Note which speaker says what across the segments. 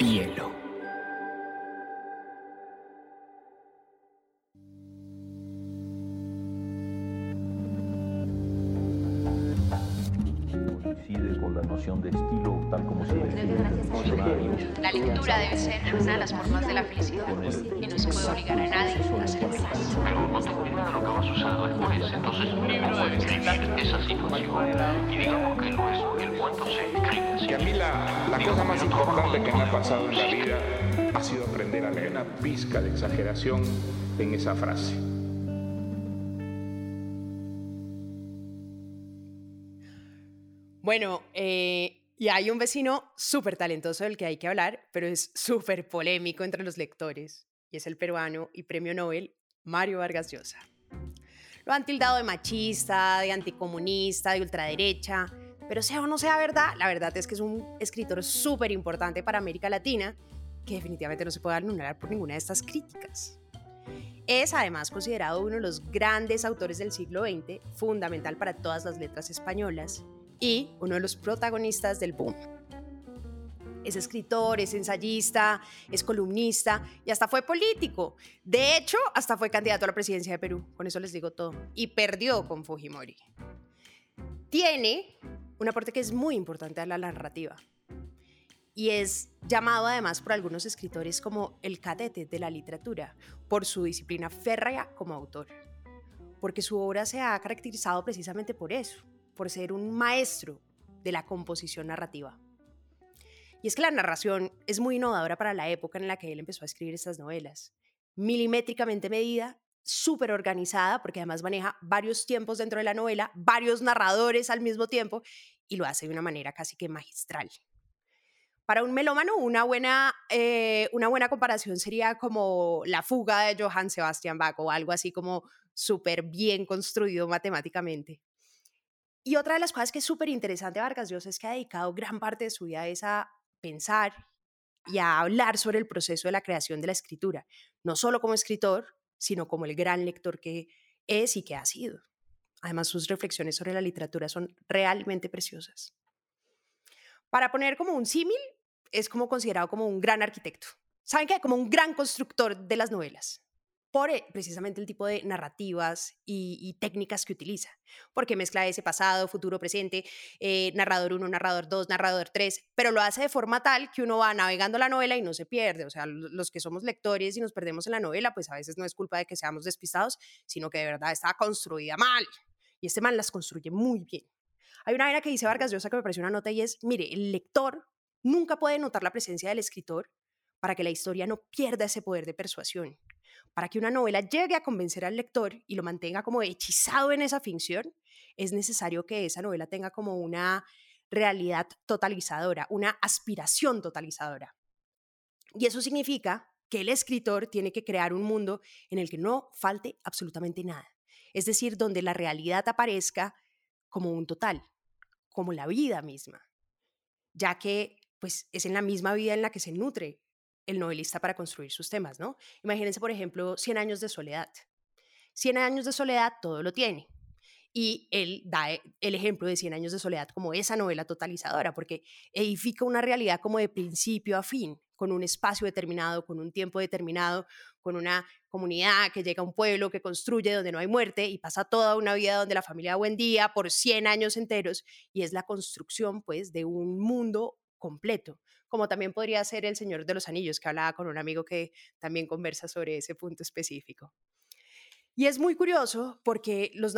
Speaker 1: Hielo.
Speaker 2: Coincide con la noción de estilo tal como se
Speaker 3: La lectura debe ser una de las formas de la felicidad y no se puede obligar a nadie a ser feliz.
Speaker 4: Pero no tengo idea de lo que va a suceder después. Entonces, un libro debe escribir esa situación. Y digamos que lo es,
Speaker 5: Y a mí la, la cosa más importante que me ha pasado en la vida ha sido aprender a leer una pizca de exageración en esa frase.
Speaker 6: Bueno, eh, y hay un vecino súper talentoso del que hay que hablar, pero es súper polémico entre los lectores, y es el peruano y premio Nobel Mario Vargas Llosa. Lo han tildado de machista, de anticomunista, de ultraderecha, pero sea o no sea verdad, la verdad es que es un escritor súper importante para América Latina que definitivamente no se puede anular por ninguna de estas críticas. Es además considerado uno de los grandes autores del siglo XX, fundamental para todas las letras españolas y uno de los protagonistas del boom. Es escritor, es ensayista, es columnista y hasta fue político. De hecho, hasta fue candidato a la presidencia de Perú, con eso les digo todo, y perdió con Fujimori. Tiene un aporte que es muy importante a la narrativa y es llamado además por algunos escritores como el cadete de la literatura, por su disciplina férrea como autor, porque su obra se ha caracterizado precisamente por eso, por ser un maestro de la composición narrativa. Y es que la narración es muy innovadora para la época en la que él empezó a escribir estas novelas. Milimétricamente medida, súper organizada, porque además maneja varios tiempos dentro de la novela, varios narradores al mismo tiempo, y lo hace de una manera casi que magistral. Para un melómano, una buena, eh, una buena comparación sería como La fuga de Johann Sebastian Bach o algo así como súper bien construido matemáticamente. Y otra de las cosas que es súper interesante Vargas Llosa es que ha dedicado gran parte de su vida a esa pensar y a hablar sobre el proceso de la creación de la escritura, no solo como escritor, sino como el gran lector que es y que ha sido. Además, sus reflexiones sobre la literatura son realmente preciosas. Para poner como un símil, es como considerado como un gran arquitecto. ¿Saben qué? Como un gran constructor de las novelas por eh, precisamente el tipo de narrativas y, técnicas que utiliza, porque mezcla ese pasado, futuro, presente, eh, narrador 1, narrador 2, narrador 3, pero lo hace de forma tal que uno va navegando la novela y no se pierde, o sea, los que somos lectores y nos perdemos en la novela, pues a veces no es culpa de que seamos despistados, sino que de verdad está construida mal, y este man las construye muy bien. Hay una vaina que dice Vargas Llosa que me pareció una nota y es, mire, el lector nunca puede notar la presencia del escritor para que la historia no pierda ese poder de persuasión para que una novela llegue a convencer al lector y lo mantenga como hechizado en esa ficción, es necesario que esa novela tenga como una realidad totalizadora, una aspiración totalizadora. Y eso significa que el escritor tiene que crear un mundo en el que no falte absolutamente nada. Es decir, donde la realidad aparezca como un total, como la vida misma, ya que pues es en la misma vida en la que se nutre el novelista para construir sus temas, ¿no? Imagínense, por ejemplo, Cien años de soledad. Cien años de soledad todo lo tiene. Y él da e, el ejemplo de Cien años de soledad como esa novela totalizadora, porque edifica una realidad como de principio a fin, con un espacio determinado, con un tiempo determinado, con una comunidad que llega a un pueblo, que construye donde no hay muerte y pasa toda una vida donde la familia da buen día por 100 años enteros y es la construcción pues de un mundo completo, como también podría ser El Señor de los Anillos, que hablaba con un amigo que también conversa sobre ese punto específico. Y es muy curioso porque los,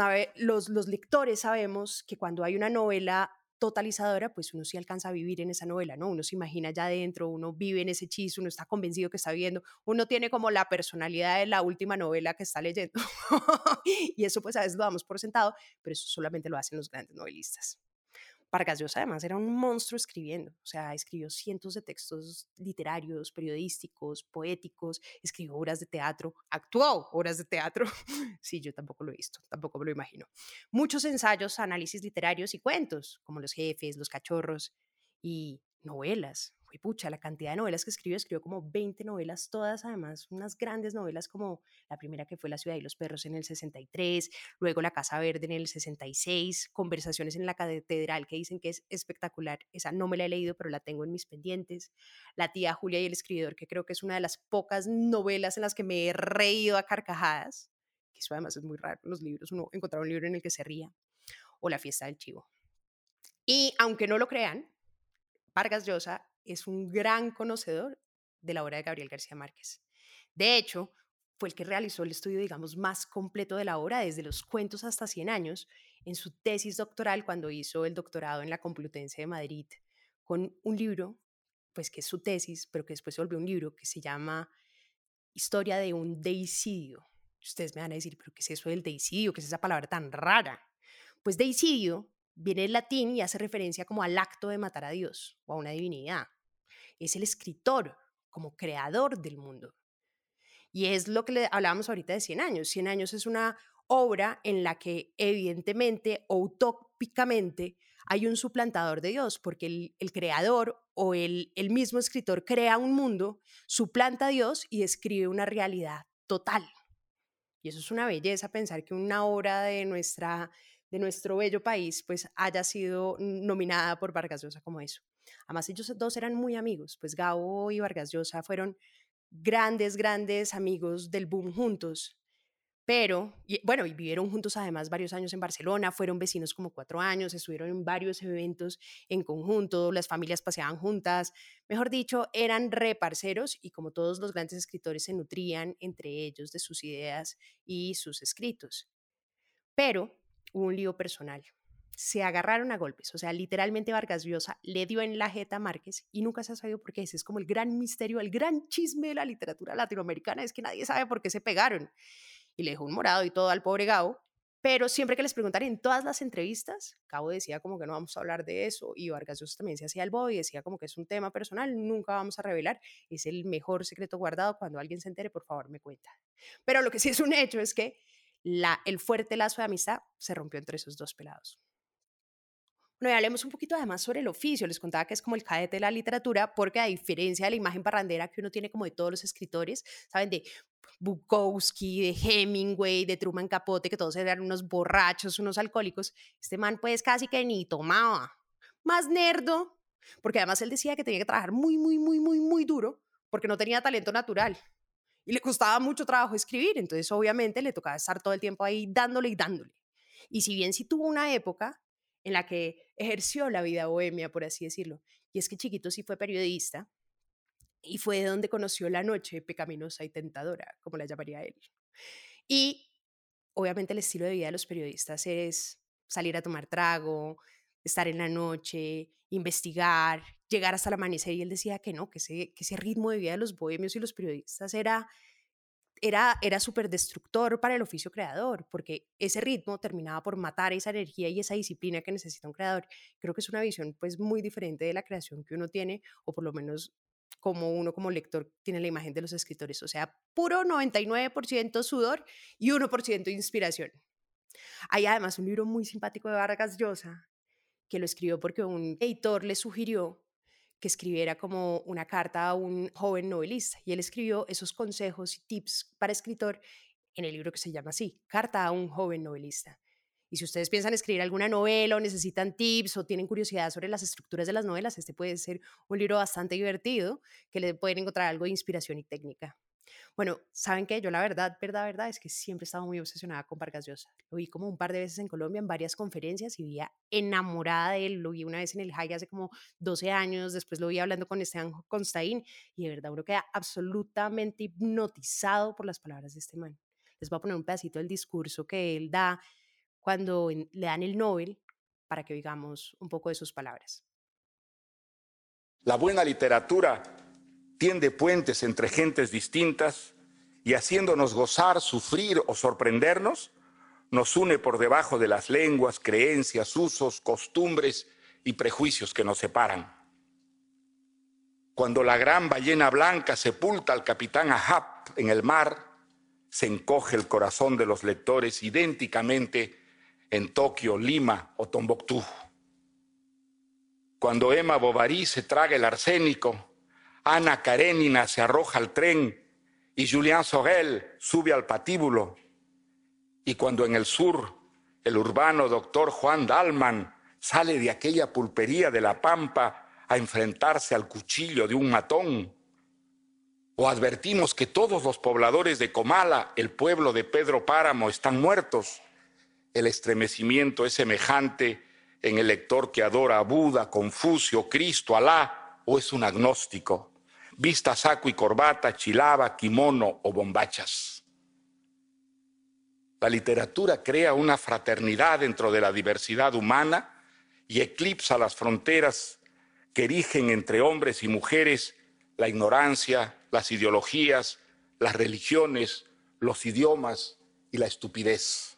Speaker 6: lectores sabemos que cuando hay una novela totalizadora, pues uno sí alcanza a vivir en esa novela, ¿no? Uno se imagina ya adentro, uno vive en ese hechizo, uno está convencido que está viendo, uno tiene como la personalidad de la última novela que está leyendo. y eso pues a veces lo damos por sentado, pero eso solamente lo hacen los grandes novelistas. Vargas Llosa además era un monstruo escribiendo, o sea, escribió cientos de textos literarios, periodísticos, poéticos, escribió obras de teatro, actuó obras de teatro. sí, yo tampoco lo he visto, tampoco me lo imagino. Muchos ensayos, análisis literarios y cuentos, como Los jefes, Los cachorros y novelas. Pucha, la cantidad de novelas que escribió, escribió como 20 novelas, todas además unas grandes novelas como la primera que fue La ciudad y los perros en el 63, luego La casa verde en el 66, Conversaciones en la catedral que dicen que es espectacular, esa no me la he leído pero la tengo en mis pendientes, La tía Julia y el escribidor que creo que es una de las pocas novelas en las que me he reído a carcajadas, que eso además es muy raro en los libros, uno encontrar un libro en el que se ría, o La fiesta del chivo. Y aunque no lo crean, Vargas Llosa es un gran conocedor de la obra de Gabriel García Márquez. De hecho, fue el que realizó el estudio, digamos, más completo de la obra, desde los cuentos hasta 100 años, en su tesis doctoral cuando hizo el doctorado en la Complutense de Madrid, con un libro, pues que es su tesis, pero que después se volvió un libro que se llama Historia de un deicidio. Ustedes me van a decir, pero ¿qué es eso del deicidio? ¿Qué es esa palabra tan rara? Pues deicidio viene del latín y hace referencia como al acto de matar a Dios o a una divinidad. Es el escritor como creador del mundo. Y es lo que le hablábamos ahorita de 100 años. 100 años es una obra en la que evidentemente o utópicamente hay un suplantador de Dios, porque el, creador o el, el mismo escritor crea un mundo, suplanta a Dios y escribe una realidad total. Y eso es una belleza pensar que una obra de nuestra de nuestro bello país, pues haya sido nominada por Vargas Llosa como eso. Además, ellos dos eran muy amigos, pues Gabo y Vargas Llosa fueron grandes, grandes amigos del boom juntos. Pero, bueno, y vivieron juntos además varios años en Barcelona, fueron vecinos como cuatro años, estuvieron en varios eventos en conjunto, las familias paseaban juntas, mejor dicho, eran reparceros y como todos los grandes escritores se nutrían entre ellos de sus ideas y sus escritos. Pero un lío personal. Se agarraron a golpes, o sea, literalmente Vargas Llosa le dio en la jeta a Márquez y nunca se ha sabido por qué. Ese es como el gran misterio, el gran chisme de la literatura latinoamericana, es que nadie sabe por qué se pegaron. Y le dejó un morado y todo al pobre Gabo, pero siempre que les preguntan en todas las entrevistas, Gabo decía como que no vamos a hablar de eso y Vargas Llosa también se hacía el bobo y decía como que es un tema personal, nunca vamos a revelar, es el mejor secreto guardado, cuando alguien se entere, por favor, me cuenta. Pero lo que sí es un hecho es que el fuerte lazo de amistad se rompió entre esos dos pelados. Bueno, y hablemos un poquito además sobre el oficio. Les contaba que es como el cadete de la literatura, porque a diferencia de la imagen parrandera que uno tiene como de todos los escritores, ¿saben? De Bukowski, de Hemingway, de Truman Capote, que todos eran unos borrachos, unos alcohólicos. Este man pues casi que ni tomaba. Más nerdo, porque además él decía que tenía que trabajar muy, muy, muy, muy, muy duro, porque no tenía talento natural y le costaba mucho trabajo escribir, entonces obviamente le tocaba estar todo el tiempo ahí dándole y dándole. Y si bien sí tuvo una época en la que ejerció la vida bohemia, por así decirlo, y es que chiquito sí fue periodista, y fue de donde conoció la noche pecaminosa y tentadora, como la llamaría él. Y obviamente el estilo de vida de los periodistas es salir a tomar trago, estar en la noche, investigar, llegar hasta el amanecer. Y él decía que no, que ese, que ese ritmo de vida de los bohemios y los periodistas era, era, era súper destructor para el oficio creador, porque ese ritmo terminaba por matar esa energía y esa disciplina que necesita un creador. Creo que es una visión pues muy diferente de la creación que uno tiene, o por lo menos como uno como lector tiene la imagen de los escritores, o sea, puro 99% sudor y 1% inspiración. Hay además un libro muy simpático de Vargas Llosa que lo escribió porque un editor le sugirió que escribiera como una carta a un joven novelista y él escribió esos consejos y tips para escritor en el libro que se llama así, Carta a un joven novelista. Y si ustedes piensan escribir alguna novela o necesitan tips o tienen curiosidad sobre las estructuras de las novelas, este puede ser un libro bastante divertido que le pueden encontrar algo de inspiración y técnica. Bueno, ¿saben qué? Yo la verdad, verdad, verdad es que siempre he estado muy obsesionada con Vargas Llosa. Lo vi como un par de veces en Colombia en varias conferencias y vivía enamorada de él. Lo vi una vez en el High hace como 12 años, después lo vi hablando con Esteban Constaín y de verdad uno queda absolutamente hipnotizado por las palabras de este man. Les voy a poner un pedacito del discurso que él da cuando le dan el Nobel para que oigamos un poco de sus palabras.
Speaker 5: La buena literatura tiende puentes entre gentes distintas y haciéndonos gozar, sufrir o sorprendernos, nos une por debajo de las lenguas, creencias, usos, costumbres y prejuicios que nos separan. Cuando la gran ballena blanca sepulta al capitán Ahab en el mar, se encoge el corazón de los lectores idénticamente en Tokio, Lima o Tombuctú. cuando Emma Bovary se traga el arsénico, Ana Karenina se arroja al tren y Julien Sorel sube al patíbulo, y cuando en el sur el urbano doctor Juan Dalman sale de aquella pulpería de la Pampa a enfrentarse al cuchillo de un matón, o advertimos que todos los pobladores de Comala, el pueblo de Pedro Páramo, están muertos, el estremecimiento es semejante en el lector que adora a Buda, Confucio, Cristo, Alá, o es un agnóstico, vista saco y corbata, chilaba, kimono o bombachas. La literatura crea una fraternidad dentro de la diversidad humana y eclipsa las fronteras que erigen entre hombres y mujeres la ignorancia, las ideologías, las religiones, los idiomas y la estupidez.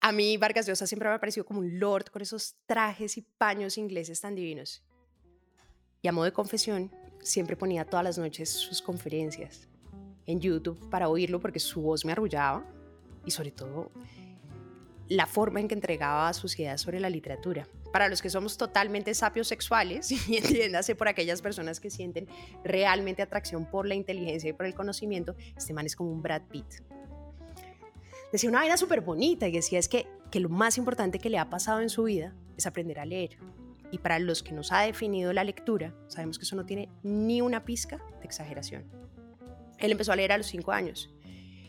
Speaker 6: A mí Vargas Llosa siempre me ha parecido como un lord con esos trajes y paños ingleses tan divinos. Y a modo de confesión, siempre ponía todas las noches sus conferencias en YouTube para oírlo porque su voz me arrullaba y sobre todo la forma en que entregaba sus ideas sobre la literatura. Para los que somos totalmente sapios sexuales, y entiéndase por aquellas personas que sienten realmente atracción por la inteligencia y por el conocimiento, este man es como un Brad Pitt decía una vaina súper bonita y decía es que, que lo más importante que le ha pasado en su vida es aprender a leer. Y para los que nos ha definido la lectura, sabemos que eso no tiene ni una pizca de exageración. Él empezó a leer a los cinco años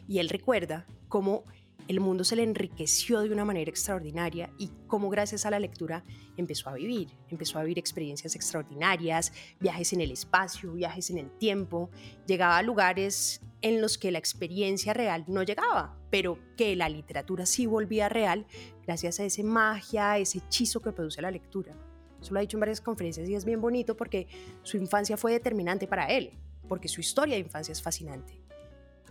Speaker 6: y él recuerda cómo el mundo se le enriqueció de una manera extraordinaria y cómo gracias a la lectura empezó a vivir, empezó a vivir experiencias extraordinarias, viajes en el espacio, viajes en el tiempo, llegaba a lugares en los que la experiencia real no llegaba, pero que la literatura sí volvía real gracias a esa magia, ese hechizo que produce la lectura. Eso lo ha dicho en varias conferencias y es bien bonito porque su infancia fue determinante para él, porque su historia de infancia es fascinante.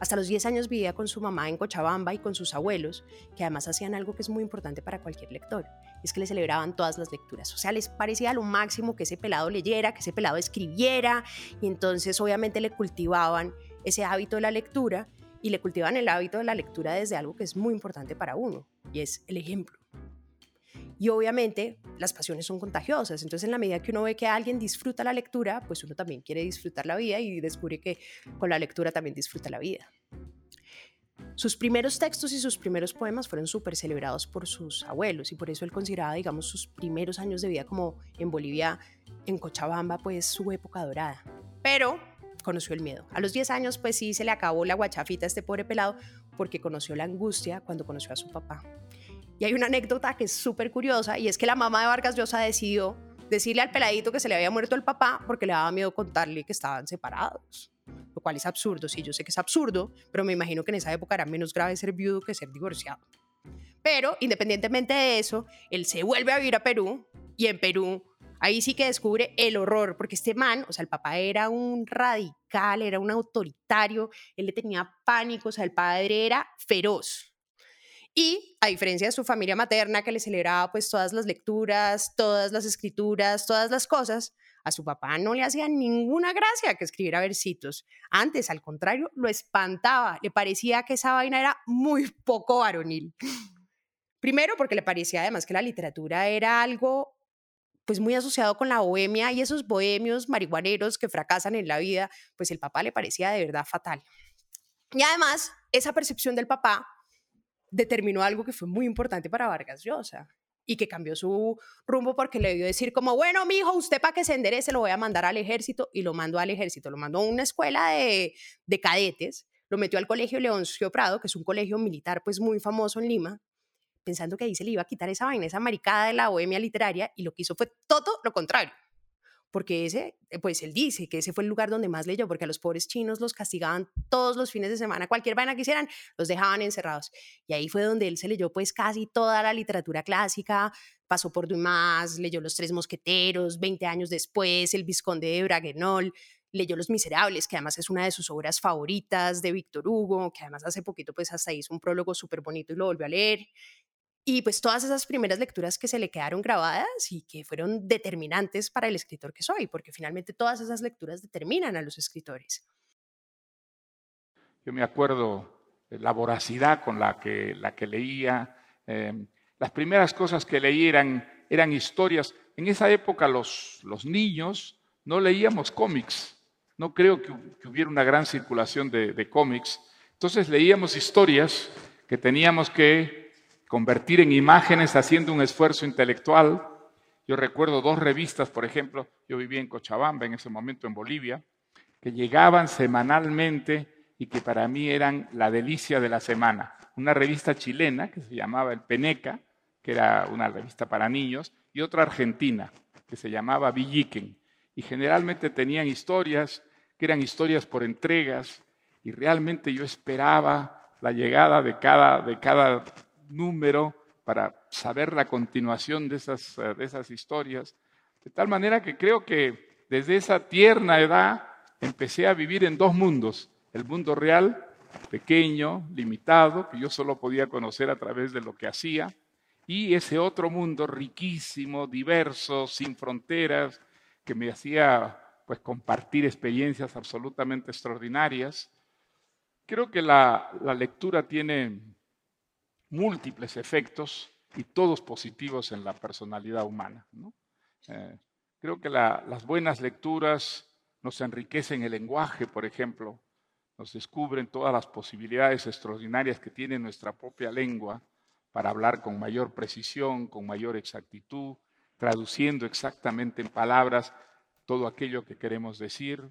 Speaker 6: Hasta los 10 años vivía con su mamá en Cochabamba y con sus abuelos, que además hacían algo que es muy importante para cualquier lector, es que le celebraban todas las lecturas. O sea, les parecía lo máximo que ese pelado leyera, que ese pelado escribiera, y entonces obviamente le cultivaban ese hábito de la lectura y le cultivan el hábito de la lectura desde algo que es muy importante para uno, y es el ejemplo. Y obviamente las pasiones son contagiosas, entonces en la medida que uno ve que alguien disfruta la lectura, pues uno también quiere disfrutar la vida y descubre que con la lectura también disfruta la vida. Sus primeros textos y sus primeros poemas fueron súper celebrados por sus abuelos y por eso él consideraba, digamos, sus primeros años de vida como en Bolivia, en Cochabamba, pues su época dorada. Pero conoció el miedo. A los 10 años, pues sí, se le acabó la guachafita a este pobre pelado porque conoció la angustia cuando conoció a su papá. Y hay una anécdota que es súper curiosa y es que la mamá de Vargas Llosa decidió decirle al peladito que se le había muerto el papá porque le daba miedo contarle que estaban separados. Lo cual es absurdo, sí, yo sé que es absurdo, pero me imagino que en esa época era menos grave ser viudo que ser divorciado. Pero independientemente de eso, él se vuelve a vivir a Perú y en Perú Ahí sí que descubre el horror, porque este man, o sea, el papá era un radical, era un autoritario, él le tenía pánico, o sea, el padre era feroz. Y a diferencia de su familia materna que le celebraba pues todas las lecturas, todas las escrituras, todas las cosas, a su papá no le hacía ninguna gracia que escribiera versitos. Antes, al contrario, lo espantaba. Le parecía que esa vaina era muy poco varonil. Primero porque le parecía además que la literatura era algo pues muy asociado con la bohemia y esos bohemios marihuaneros que fracasan en la vida, pues el papá le parecía de verdad fatal. Y además, esa percepción del papá determinó algo que fue muy importante para Vargas Llosa y que cambió su rumbo porque le dio decir como, bueno, mi hijo, usted para que se enderece lo voy a mandar al ejército y lo mandó al ejército, lo mandó a una escuela de, de cadetes, lo metió al colegio Leoncio Prado, que es un colegio militar pues muy famoso en Lima, pensando que ahí se le iba a quitar esa vaina, esa maricada de la bohemia literaria, y lo que hizo fue todo lo contrario. Porque ese, eh, pues él dice que ese fue el lugar donde más leyó, porque a los pobres chinos los castigaban todos los fines de semana, cualquier vaina que hicieran, los dejaban encerrados. Y ahí fue donde él se leyó pues casi toda la literatura clásica, pasó por Dumas, leyó Los Tres Mosqueteros, 20 años después, El Visconde de Braguenol, leyó Los Miserables, que además es una de sus obras favoritas de Víctor Hugo, que además hace poquito pues hasta hizo un prólogo súper bonito y lo volvió a leer. Y pues todas esas primeras lecturas que se le quedaron grabadas y que fueron determinantes para el escritor que soy, porque finalmente todas esas lecturas determinan a los escritores.
Speaker 1: Yo me acuerdo la voracidad con la que, la que leía. Em, las primeras cosas que leí eran, eran historias en esa época los, los niños no leíamos cómics. No creo que, hubiera una gran circulación de cómics. Entonces leíamos historias que teníamos que convertir en imágenes haciendo un esfuerzo intelectual. Yo recuerdo dos revistas, por ejemplo, yo vivía en Cochabamba en ese momento en Bolivia, que llegaban semanalmente y que para mí eran la delicia de la semana. Una revista chilena que se llamaba El Peneca, que era una revista para niños, y otra argentina que se llamaba Villiquen. Y generalmente tenían historias que eran historias por entregas, y realmente yo esperaba la llegada de cada, de cada número para saber la continuación de esas, eh, de esas historias. De tal manera que creo que desde esa tierna edad empecé a vivir en dos mundos. El mundo real, pequeño, limitado, que yo solo podía conocer a través de lo que hacía, y ese otro mundo riquísimo, diverso, sin fronteras, que me hacía pues compartir experiencias absolutamente extraordinarias. Creo que la, lectura tiene múltiples efectos y todos positivos en la personalidad humana. Eh, creo que las buenas lecturas nos enriquecen el lenguaje, por ejemplo, nos descubren todas las posibilidades extraordinarias que tiene nuestra propia lengua para hablar con mayor precisión, con mayor exactitud, traduciendo exactamente en palabras todo aquello que queremos decir.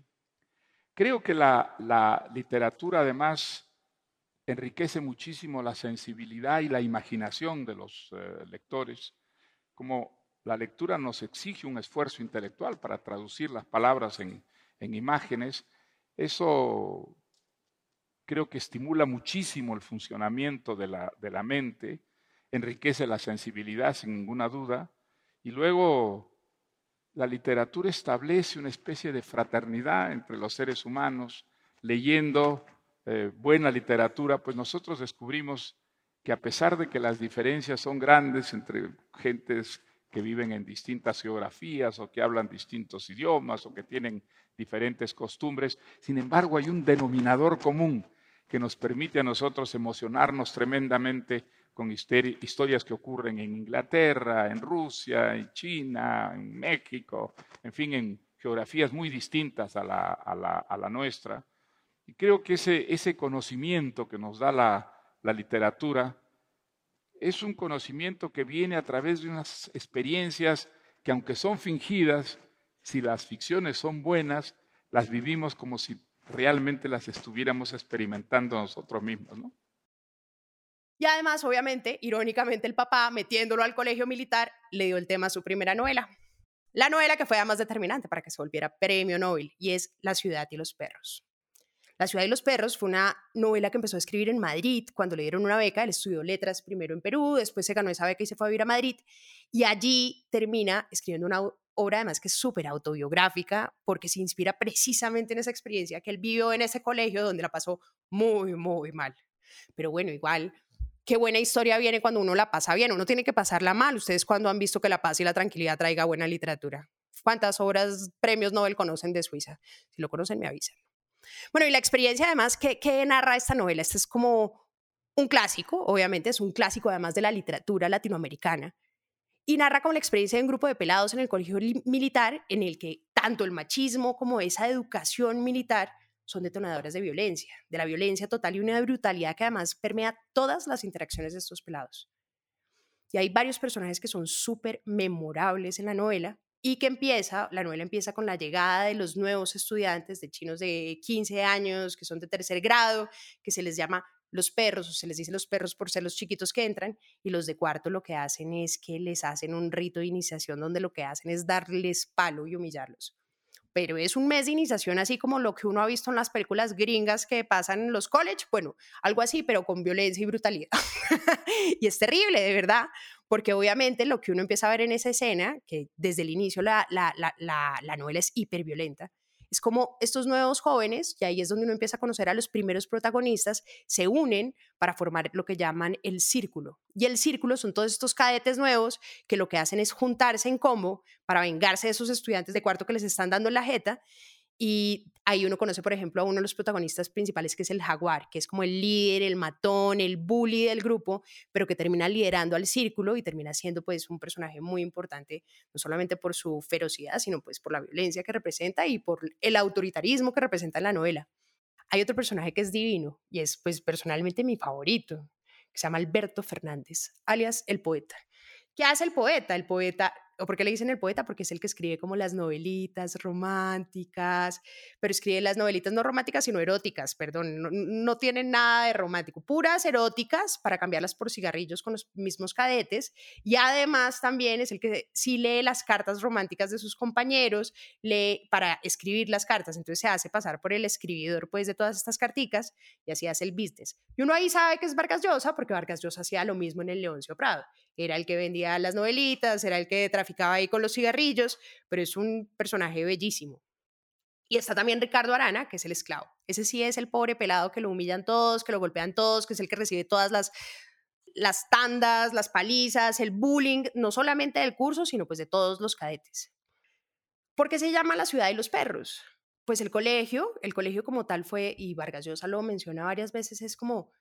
Speaker 1: Creo que la, literatura además enriquece muchísimo la sensibilidad y la imaginación de los eh, lectores, como la lectura nos exige un esfuerzo intelectual para traducir las palabras en, en imágenes, eso creo que estimula muchísimo el funcionamiento de la mente, enriquece la sensibilidad sin ninguna duda, y luego la literatura establece una especie de fraternidad entre los seres humanos, leyendo eh, buena literatura, pues nosotros descubrimos que a pesar de que las diferencias son grandes entre gentes que viven en distintas geografías o que hablan distintos idiomas o que tienen diferentes costumbres. Sin embargo, hay un denominador común que nos permite a nosotros emocionarnos tremendamente con historias que ocurren en Inglaterra, en Rusia, en China, en México, en fin, en geografías muy distintas a la, nuestra. Y creo que ese, conocimiento que nos da la, la literatura es un conocimiento que viene a través de unas experiencias que aunque son fingidas, si las ficciones son buenas, las vivimos como si realmente las estuviéramos experimentando nosotros mismos, ¿no?
Speaker 6: Y además, obviamente, irónicamente, el papá, metiéndolo al colegio militar, le dio el tema a su primera novela. La novela que fue además determinante para que se volviera premio Nobel, y es La ciudad y los perros. La ciudad y los perros fue una novela que empezó a escribir en Madrid cuando le dieron una beca. Él estudió letras primero en Perú, después se ganó esa beca y se fue a vivir a Madrid. Y allí termina escribiendo una obra además que es súper autobiográfica porque se inspira precisamente en esa experiencia que él vivió en ese colegio donde la pasó muy, muy mal. Pero bueno, igual, qué buena historia viene cuando uno la pasa bien. Uno tiene que pasarla mal. Ustedes cuando han visto que la paz y la tranquilidad traiga buena literatura. ¿Cuántas obras, premios Nobel conocen de Suiza? Si lo conocen, me avisan. Bueno, y la experiencia además, ¿qué, narra esta novela? Este es como un clásico, obviamente es un clásico además de la literatura latinoamericana, y narra como la experiencia de un grupo de pelados en el colegio militar en el que tanto el machismo como esa educación militar son detonadores de violencia, de la violencia total y una brutalidad que además permea todas las interacciones de estos pelados. Y hay varios personajes que son súper memorables en la novela, y que empieza, la novela empieza con la llegada de los nuevos estudiantes de chinos de 15 años, que son de tercer grado, que se les llama los perros, o se les dice los perros por ser los chiquitos que entran, y los de cuarto lo que hacen es que les hacen un rito de iniciación donde lo que hacen es darles palo y humillarlos. Pero es un mes de iniciación así como lo que uno ha visto en las películas gringas que pasan en los college, bueno, algo así, pero con violencia y brutalidad. y es terrible, de verdad, porque obviamente lo que uno empieza a ver en esa escena, que desde el inicio la, la, la, la novela es hiperviolenta, es como estos nuevos jóvenes, y ahí es donde uno empieza a conocer a los primeros protagonistas, se unen para formar lo que llaman el círculo. Y el círculo son todos estos cadetes nuevos que lo que hacen es juntarse en combo para vengarse de esos estudiantes de cuarto que les están dando la jeta. Y ahí uno conoce, por ejemplo, a uno de los protagonistas principales, que es el jaguar, que es como el líder, el matón, el bully del grupo, pero que termina liderando al círculo y termina siendo pues un personaje muy importante, no solamente por su ferocidad, sino pues por la violencia que representa y por el autoritarismo que representa en la novela. Hay otro personaje que es divino y es pues personalmente mi favorito, que se llama Alberto Fernández, alias el poeta. ¿Qué hace el poeta? El poeta ¿O por qué le dicen el poeta? Porque es el que escribe como las novelitas románticas, pero escribe las novelitas no románticas, sino eróticas, perdón, no, no tienen nada de romántico, puras eróticas para cambiarlas por cigarrillos con los mismos cadetes. Y además también es el que sí lee las cartas románticas de sus compañeros, lee para escribir las cartas, entonces se hace pasar por el escribidor pues de todas estas carticas y así hace el business. Y uno ahí sabe que es Vargas Llosa porque Vargas Llosa hacía lo mismo en el Leoncio Prado era el que vendía las novelitas, era el que traficaba ahí con los cigarrillos, pero es un personaje bellísimo. Y está también Ricardo Arana, que es el esclavo. Ese sí es el pobre pelado que lo humillan todos, que lo golpean todos, que es el que recibe todas las, las tandas, las palizas, el bullying, no solamente del curso, sino pues de todos los cadetes. ¿Por qué se llama la ciudad de los perros? Pues el colegio, el colegio como tal fue, y Vargas Llosa lo menciona varias veces, es como,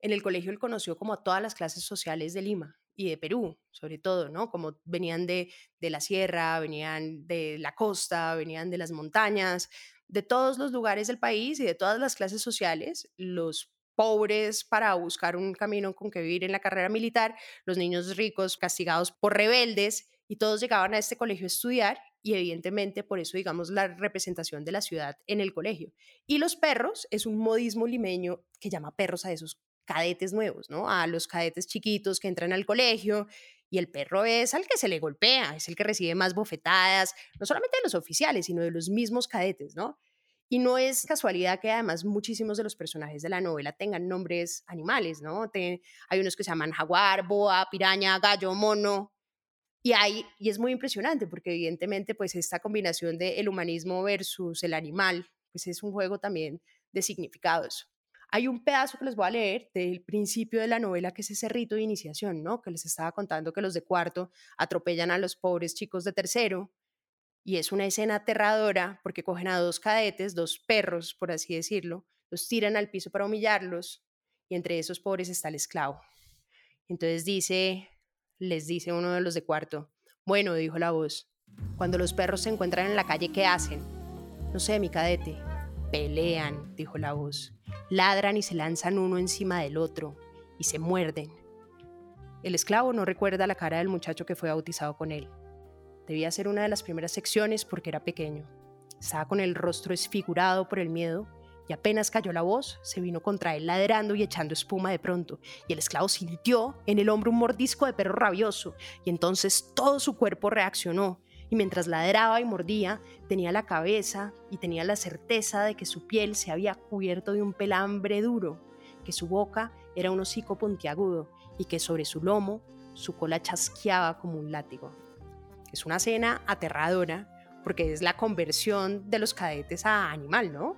Speaker 6: en el colegio él conoció como a todas las clases sociales de Lima y de Perú, sobre todo, ¿no? Como venían de, de la sierra, venían de la costa, venían de las montañas, de todos los lugares del país y de todas las clases sociales, los pobres para buscar un camino con que vivir en la carrera militar, los niños ricos castigados por rebeldes y todos llegaban a este colegio a estudiar y evidentemente por eso digamos la representación de la ciudad en el colegio. Y los perros es un modismo limeño que llama perros a esos cadetes nuevos, ¿no? A los cadetes chiquitos que entran al colegio y el perro es al que se le golpea, es el que recibe más bofetadas, no solamente de los oficiales, sino de los mismos cadetes, ¿no? Y no es casualidad que además muchísimos de los personajes de la novela tengan nombres animales, ¿no? hay unos que se llaman jaguar, boa, piraña, gallo, mono. Y, hay, y es muy impresionante porque evidentemente pues esta combinación de el humanismo versus el animal, pues es un juego también de significados. Hay un pedazo que les voy a leer del principio de la novela, que es ese rito de iniciación, ¿no? Que les estaba contando que los de cuarto atropellan a los pobres chicos de tercero. Y es una escena aterradora porque cogen a dos cadetes, dos perros, por así decirlo, los tiran al piso para humillarlos y entre esos pobres está el esclavo. Entonces dice, les dice uno de los de cuarto, bueno, dijo la voz, cuando los perros se encuentran en la calle, ¿qué hacen? No sé, mi cadete. Pelean, dijo la voz ladran y se lanzan uno encima del otro y se muerden. El esclavo no recuerda la cara del muchacho que fue bautizado con él. Debía ser una de las primeras secciones porque era pequeño. Estaba con el rostro desfigurado por el miedo y apenas cayó la voz, se vino contra él ladrando y echando espuma de pronto, y el esclavo sintió en el hombro un mordisco de perro rabioso, y entonces todo su cuerpo reaccionó, y mientras ladraba y mordía, tenía la cabeza y tenía la certeza de que su piel se había cubierto de un pelambre duro, que su boca era un hocico puntiagudo y que sobre su lomo su cola chasqueaba como un látigo. Es una escena aterradora porque es la conversión de los cadetes a animal, ¿no?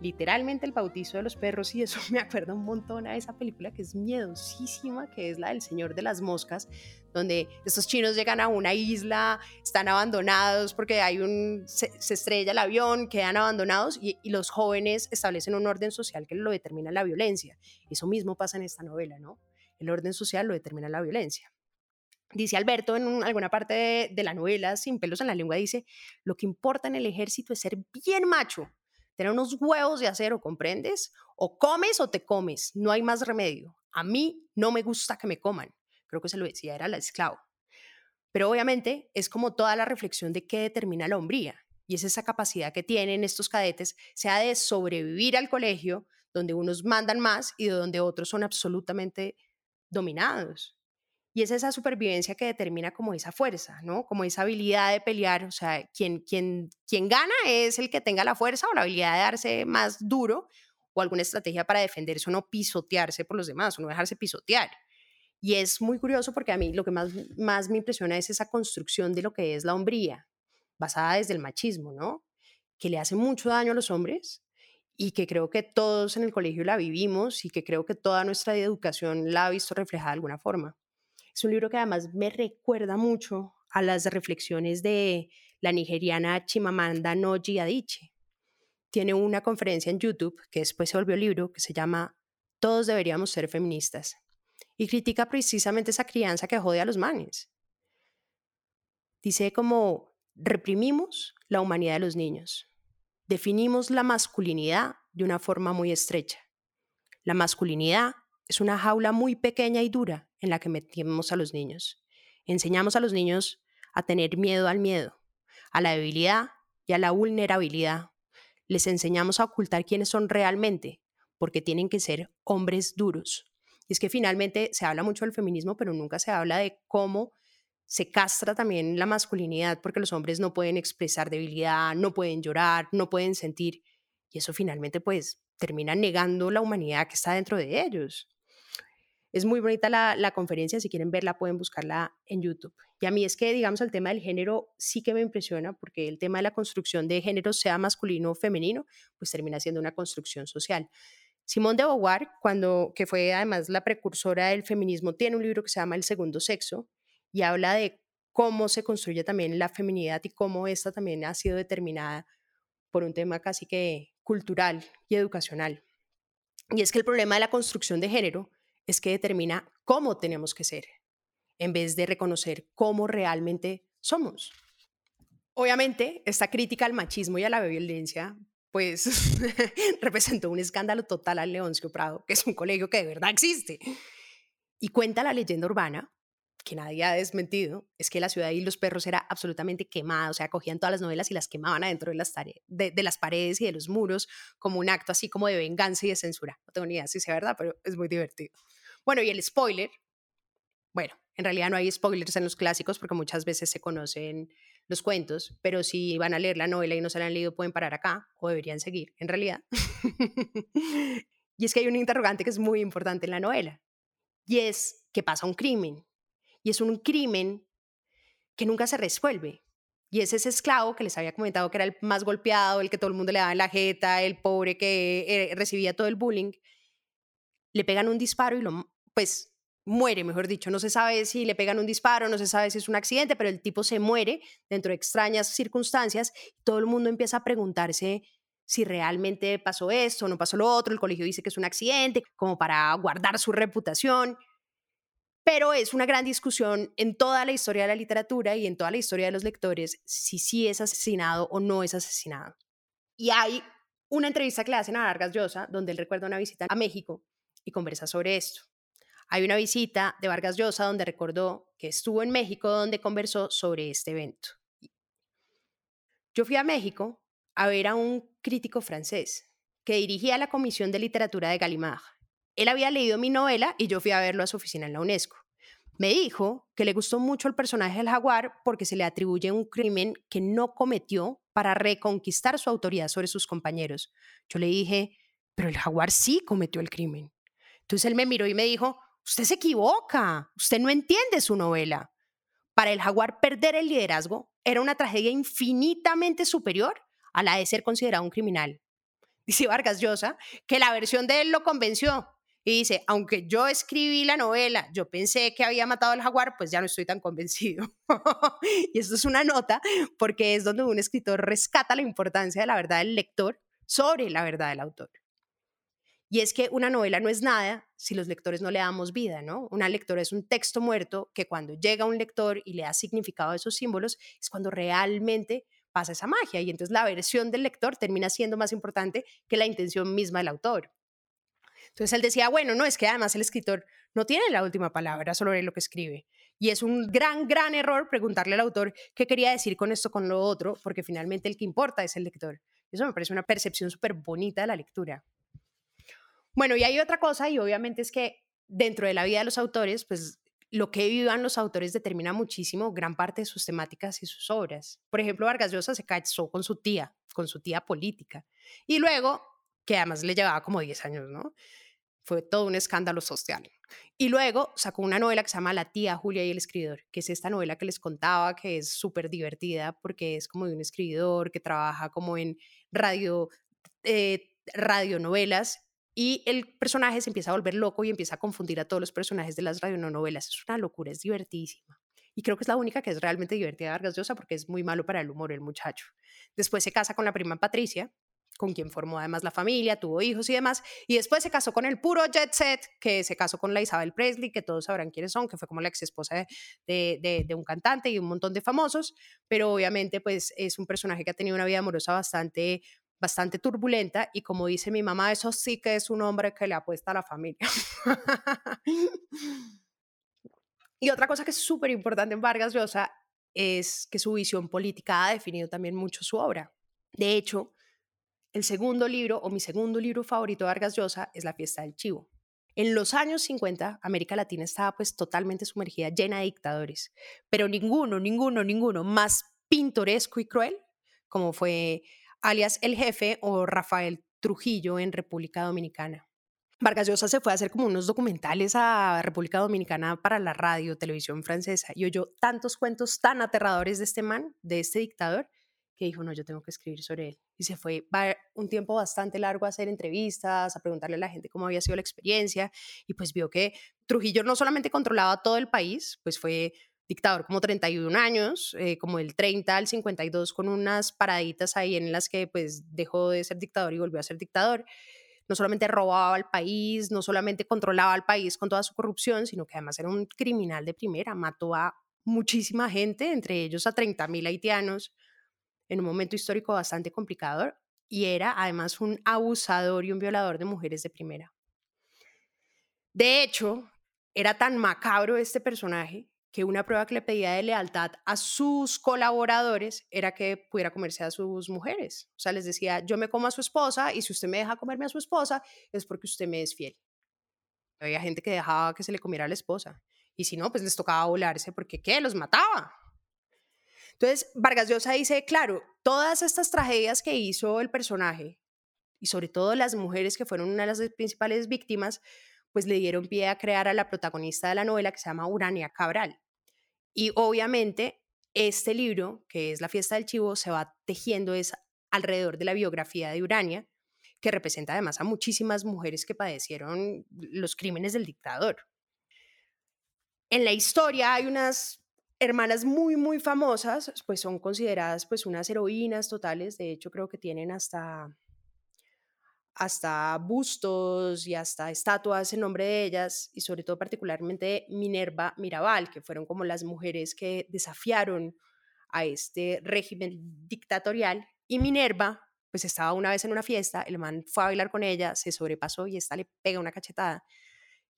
Speaker 6: Literalmente el bautizo de los perros y eso me acuerda un montón a esa película que es miedosísima, que es la del Señor de las Moscas, donde estos chinos llegan a una isla, están abandonados porque hay un, se, estrella el avión, quedan abandonados y, los jóvenes establecen un orden social que lo determina la violencia. Eso mismo pasa en esta novela, ¿no? El orden social lo determina la violencia. Dice Alberto en alguna parte de la novela, sin pelos en la lengua, dice, lo que importa en el ejército es ser bien macho, tener unos huevos de acero, ¿comprendes? O comes o te comes, no hay más remedio. A mí no me gusta que me coman. Creo que se lo decía, era la esclavo. Pero obviamente es como toda la reflexión de qué determina la hombría. Y es esa capacidad que tienen estos cadetes, sea de sobrevivir al colegio, donde unos mandan más y de donde otros son absolutamente dominados. Y es esa supervivencia que determina como esa fuerza, ¿no? Como esa habilidad de pelear, o sea, quien, quien, quien gana es el que tenga la fuerza o la habilidad de darse más duro o alguna estrategia para defenderse o no pisotearse por los demás o no dejarse pisotear. Y es muy curioso porque a mí lo que más, más me impresiona es esa construcción de lo que es la hombría, basada desde el machismo, ¿no? Que le hace mucho daño a los hombres y que creo que todos en el colegio la vivimos y que creo que toda nuestra educación la ha visto reflejada de alguna forma. Es un libro que además me recuerda mucho a las reflexiones de la nigeriana Chimamanda Ngozi Adichie, tiene una conferencia en YouTube que después se volvió libro que se llama Todos deberíamos ser feministas y critica precisamente esa crianza que jode a los manes. Dice como reprimimos la humanidad de los niños, definimos la masculinidad de una forma muy estrecha. La masculinidad es una jaula muy pequeña y dura en la que metemos a los niños. Enseñamos a los niños a tener miedo al miedo, a la debilidad y a la vulnerabilidad. Les enseñamos a ocultar quiénes son realmente, porque tienen que ser hombres duros. Y es que finalmente se habla mucho del feminismo, pero nunca se habla de cómo se castra también la masculinidad, porque los hombres no pueden expresar debilidad, no pueden llorar, no pueden sentir. Y eso finalmente pues termina negando la humanidad que está dentro de ellos. Es muy bonita la, conferencia, si quieren verla pueden buscarla en YouTube. Y a mí es que, digamos, el tema del género sí que me impresiona, porque el tema de la construcción de género, sea masculino o femenino, pues termina siendo una construcción social. Simone de Beauvoir, cuando, que fue además la precursora del feminismo, tiene un libro que se llama El segundo sexo y habla de cómo se construye también la feminidad y cómo esta también ha sido determinada por un tema casi que cultural y educacional. Y es que el problema de la construcción de género es que determina cómo tenemos que ser, en vez de reconocer cómo realmente somos. Obviamente, esta crítica al machismo y a la violencia, pues representó un escándalo total al Leoncio Prado, que es un colegio que de verdad existe. Y cuenta la leyenda urbana, que nadie ha desmentido, es que la ciudad y los perros era absolutamente quemada, o sea, cogían todas las novelas y las quemaban adentro de las, de, de las paredes y de los muros como un acto así como de venganza y de censura. No tengo ni idea si es verdad, pero es muy divertido. Bueno, y el spoiler, bueno, en realidad no hay spoilers en los clásicos porque muchas veces se conocen los cuentos, pero si van a leer la novela y no se la han leído pueden parar acá o deberían seguir, en realidad. y es que hay un interrogante que es muy importante en la novela y es que pasa un crimen y es un crimen que nunca se resuelve. Y es ese esclavo que les había comentado que era el más golpeado, el que todo el mundo le daba en la jeta, el pobre que eh, recibía todo el bullying. Le pegan un disparo y lo, pues muere, mejor dicho. No se sabe si le pegan un disparo, no se sabe si es un accidente, pero el tipo se muere dentro de extrañas circunstancias. todo el mundo empieza a preguntarse si realmente pasó esto no pasó lo otro. El colegio dice que es un accidente, como para guardar su reputación. Pero es una gran discusión en toda la historia de la literatura y en toda la historia de los lectores si sí es asesinado o no es asesinado. Y hay una entrevista que le hacen a Vargas Llosa, donde él recuerda una visita a México y conversa sobre esto. Hay una visita de Vargas Llosa donde recordó que estuvo en México donde conversó sobre este evento. Yo fui a México a ver a un crítico francés que dirigía la Comisión de Literatura de Gallimard. Él había leído mi novela y yo fui a verlo a su oficina en la UNESCO. Me dijo que le gustó mucho el personaje del jaguar porque se le atribuye un crimen que no cometió para reconquistar su autoridad sobre sus compañeros. Yo le dije, pero el jaguar sí cometió el crimen. Entonces él me miró y me dijo, usted se equivoca, usted no entiende su novela. Para el jaguar perder el liderazgo era una tragedia infinitamente superior a la de ser considerado un criminal. Dice Vargas Llosa que la versión de él lo convenció y dice, aunque yo escribí la novela, yo pensé que había matado al jaguar, pues ya no estoy tan convencido. y esto es una nota porque es donde un escritor rescata la importancia de la verdad del lector sobre la verdad del autor. Y es que una novela no es nada si los lectores no le damos vida, ¿no? Una lectora es un texto muerto que cuando llega un lector y le da significado a esos símbolos es cuando realmente pasa esa magia y entonces la versión del lector termina siendo más importante que la intención misma del autor. Entonces él decía, bueno, no, es que además el escritor no tiene la última palabra sobre lo que escribe. Y es un gran, gran error preguntarle al autor qué quería decir con esto, con lo otro, porque finalmente el que importa es el lector. Eso me parece una percepción súper bonita de la lectura. Bueno, y hay otra cosa, y obviamente es que dentro de la vida de los autores, pues lo que vivan los autores determina muchísimo gran parte de sus temáticas y sus obras. Por ejemplo, Vargas Llosa se casó con su tía, con su tía política. Y luego, que además le llevaba como 10 años, ¿no? Fue todo un escándalo social. Y luego sacó una novela que se llama La tía Julia y el escribidor, que es esta novela que les contaba, que es súper divertida porque es como de un escribidor que trabaja como en radio, eh, radionovelas y el personaje se empieza a volver loco y empieza a confundir a todos los personajes de las radionovelas. Es una locura, es divertidísima. Y creo que es la única que es realmente divertida Vargas Llosa porque es muy malo para el humor el muchacho. Después se casa con la prima Patricia, con quien formó además la familia, tuvo hijos y demás, y después se casó con el puro jet set, que se casó con la Isabel Presley, que todos sabrán quiénes son, que fue como la ex esposa de, un cantante y un montón de famosos, pero obviamente pues es un personaje que ha tenido una vida amorosa bastante bastante turbulenta y como dice mi mamá, eso sí que es un hombre que le apuesta a la familia. y otra cosa que es súper importante en Vargas Llosa es que su visión política ha definido también mucho su obra. De hecho, el segundo libro o mi segundo libro favorito de Vargas Llosa es La fiesta del chivo. En los años 50, América Latina estaba pues totalmente sumergida, llena de dictadores, pero ninguno, ninguno, ninguno más pintoresco y cruel como fue alias El Jefe o Rafael Trujillo en República Dominicana. Vargas Llosa se fue a hacer como unos documentales a República Dominicana para la radio, televisión francesa y oyó tantos cuentos tan aterradores de este man, de este dictador, que dijo, no, yo tengo que escribir sobre él. Y se fue un tiempo bastante largo a hacer entrevistas, a preguntarle a la gente cómo había sido la experiencia y pues vio que Trujillo no solamente controlaba todo el país, pues fue dictador como 31 años, eh, como el 30 al 52, con unas paraditas ahí en las que pues dejó de ser dictador y volvió a ser dictador. No solamente robaba al país, no solamente controlaba al país con toda su corrupción, sino que además era un criminal de primera, mató a muchísima gente, entre ellos a 30.000 haitianos, en un momento histórico bastante complicado, y era además un abusador y un violador de mujeres de primera. De hecho, era tan macabro este personaje que una prueba que le pedía de lealtad a sus colaboradores era que pudiera comerse a sus mujeres. O sea, les decía, yo me como a su esposa y si usted me deja comerme a su esposa es porque usted me es fiel. Había gente que dejaba que se le comiera a la esposa. Y si no, pues les tocaba volarse porque ¿qué? Los mataba. Entonces, Vargas Llosa dice, claro, todas estas tragedias que hizo el personaje, y sobre todo las mujeres que fueron una de las principales víctimas, pues le dieron pie a crear a la protagonista de la novela que se llama Urania Cabral. Y obviamente este libro, que es La fiesta del chivo, se va tejiendo es alrededor de la biografía de Urania, que representa además a muchísimas mujeres que padecieron los crímenes del dictador. En la historia hay unas hermanas muy, muy famosas, pues son consideradas pues unas heroínas totales, de hecho creo que tienen hasta hasta bustos y hasta estatuas en nombre de ellas y sobre todo particularmente Minerva Mirabal, que fueron como las mujeres que desafiaron a este régimen dictatorial. Y Minerva, pues estaba una vez en una fiesta, el man fue a bailar con ella, se sobrepasó y esta le pega una cachetada.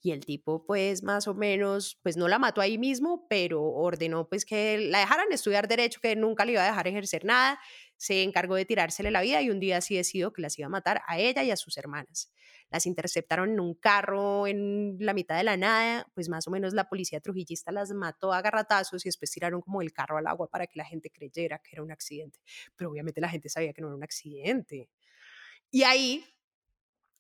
Speaker 6: Y el tipo, pues más o menos, pues no la mató ahí mismo, pero ordenó pues que la dejaran estudiar derecho, que nunca le iba a dejar ejercer nada se encargó de tirársele la vida y un día así decidió que las iba a matar a ella y a sus hermanas. Las interceptaron en un carro en la mitad de la nada, pues más o menos la policía trujillista las mató a garratazos y después tiraron como el carro al agua para que la gente creyera que era un accidente. Pero obviamente la gente sabía que no era un accidente. Y ahí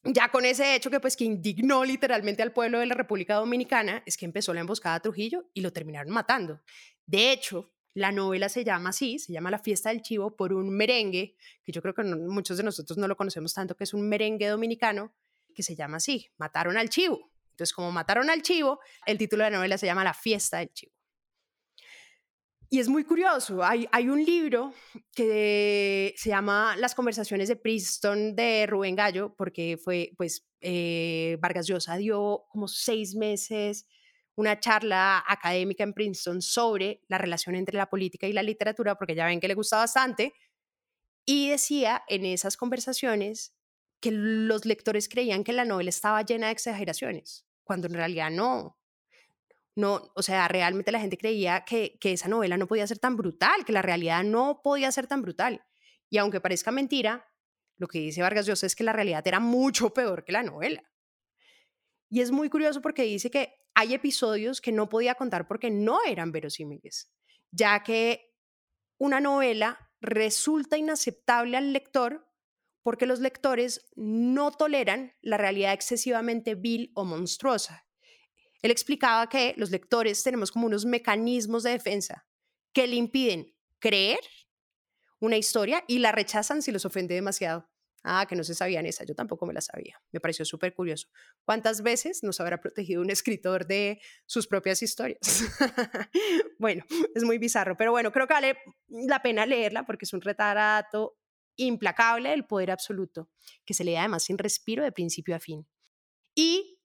Speaker 6: ya con ese hecho que pues que indignó literalmente al pueblo de la República Dominicana es que empezó la emboscada a Trujillo y lo terminaron matando. De hecho, la novela se llama así, se llama La fiesta del chivo por un merengue, que yo creo que muchos de nosotros no lo conocemos tanto, que es un merengue dominicano, que se llama así, Mataron al chivo. Entonces, como mataron al chivo, el título de la novela se llama La fiesta del chivo. Y es muy curioso, hay, un libro que se llama Las conversaciones de Princeton de Rubén Gallo, porque fue, pues, eh, Vargas Llosa dio como seis meses una charla académica en Princeton sobre la relación entre la política y la literatura, porque ya ven que le gusta bastante, y decía en esas conversaciones que los lectores creían que la novela estaba llena de exageraciones, cuando en realidad no. No, o sea, realmente la gente creía que, que esa novela no podía ser tan brutal, que la realidad no podía ser tan brutal. Y aunque parezca mentira, lo que dice Vargas Llosa es que la realidad era mucho peor que la novela. Y es muy curioso porque dice que hay episodios que no podía contar porque no eran verosímiles, ya que una novela resulta inaceptable al lector porque los lectores no toleran la realidad excesivamente vil o monstruosa. Él explicaba que los lectores tenemos como unos mecanismos de defensa que le impiden creer una historia y la rechazan si los ofende demasiado. Ah, que no se sabían esa, yo tampoco me la sabía. Me pareció súper curioso. ¿Cuántas veces nos habrá protegido un escritor de sus propias historias? bueno, es muy bizarro, pero bueno, creo que vale la pena leerla porque es un retrato implacable del poder absoluto, que se lee además sin respiro de principio a fin. Y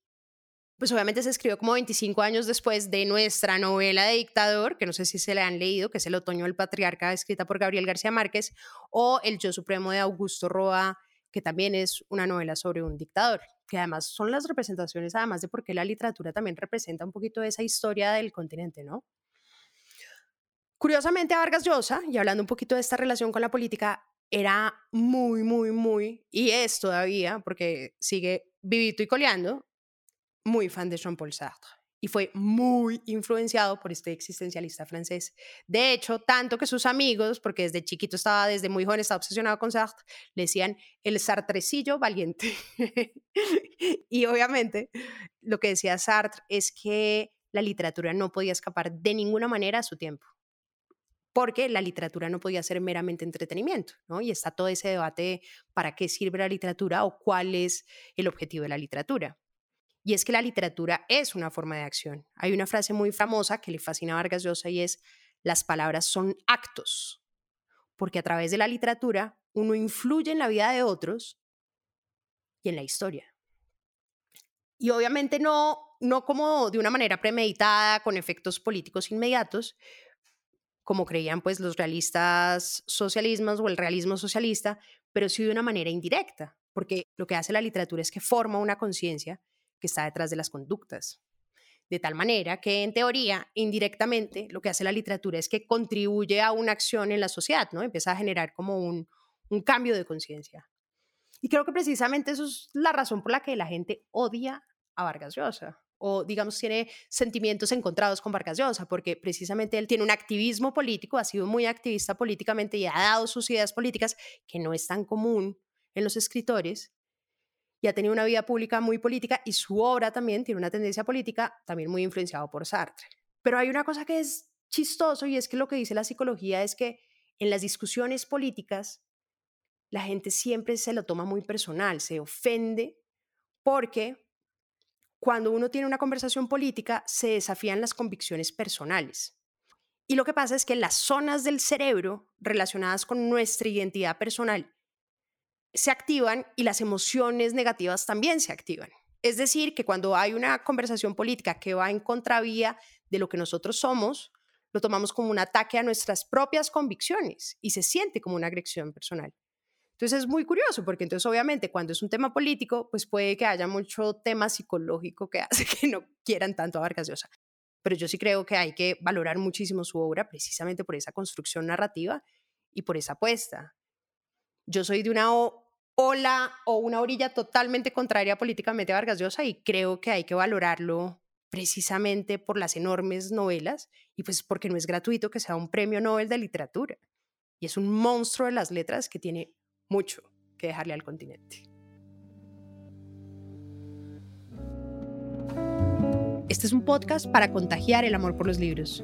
Speaker 6: pues obviamente se escribió como 25 años después de nuestra novela de dictador, que no sé si se la han leído, que es El Otoño del Patriarca, escrita por Gabriel García Márquez, o El Yo Supremo de Augusto Roa, que también es una novela sobre un dictador, que además son las representaciones, además de por qué la literatura también representa un poquito esa historia del continente, ¿no? Curiosamente, a Vargas Llosa, y hablando un poquito de esta relación con la política, era muy, muy, muy, y es todavía, porque sigue vivito y coleando, muy fan de Jean-Paul Sartre y fue muy influenciado por este existencialista francés. De hecho, tanto que sus amigos, porque desde chiquito estaba, desde muy joven estaba obsesionado con Sartre, le decían el sartrecillo valiente. y obviamente lo que decía Sartre es que la literatura no podía escapar de ninguna manera a su tiempo porque la literatura no podía ser meramente entretenimiento, ¿no? Y está todo ese debate para qué sirve la literatura o cuál es el objetivo de la literatura. Y es que la literatura es una forma de acción. Hay una frase muy famosa que le fascina a Vargas Llosa y es, las palabras son actos, porque a través de la literatura uno influye en la vida de otros y en la historia. Y obviamente no, no como de una manera premeditada, con efectos políticos inmediatos, como creían pues los realistas socialismos o el realismo socialista, pero sí de una manera indirecta, porque lo que hace la literatura es que forma una conciencia está detrás de las conductas. De tal manera que, en teoría, indirectamente, lo que hace la literatura es que contribuye a una acción en la sociedad, ¿no? Empieza a generar como un, un cambio de conciencia. Y creo que precisamente eso es la razón por la que la gente odia a Vargas Llosa o digamos tiene sentimientos encontrados con Vargas Llosa, porque precisamente él tiene un activismo político, ha sido muy activista políticamente y ha dado sus ideas políticas que no es tan común en los escritores, y ha una vida pública muy política y su obra también tiene una tendencia política también muy influenciado por Sartre. Pero hay una cosa que es chistoso y es que lo que dice la psicología es que en las discusiones políticas la gente siempre se lo toma muy personal, se ofende porque cuando uno tiene una conversación política se desafían las convicciones personales. Y lo que pasa es que las zonas del cerebro relacionadas con nuestra identidad personal se activan y las emociones negativas también se activan. Es decir, que cuando hay una conversación política que va en contravía de lo que nosotros somos, lo tomamos como un ataque a nuestras propias convicciones y se siente como una agresión personal. Entonces es muy curioso porque entonces obviamente cuando es un tema político, pues puede que haya mucho tema psicológico que hace que no quieran tanto a Vargas Llosa. Pero yo sí creo que hay que valorar muchísimo su obra precisamente por esa construcción narrativa y por esa apuesta. Yo soy de una ola o una orilla totalmente contraria políticamente a Vargas Llosa y creo que hay que valorarlo precisamente por las enormes novelas y pues porque no es gratuito que sea un premio Nobel de literatura. Y es un monstruo de las letras que tiene mucho que dejarle al continente. Este es un podcast para contagiar el amor por los libros,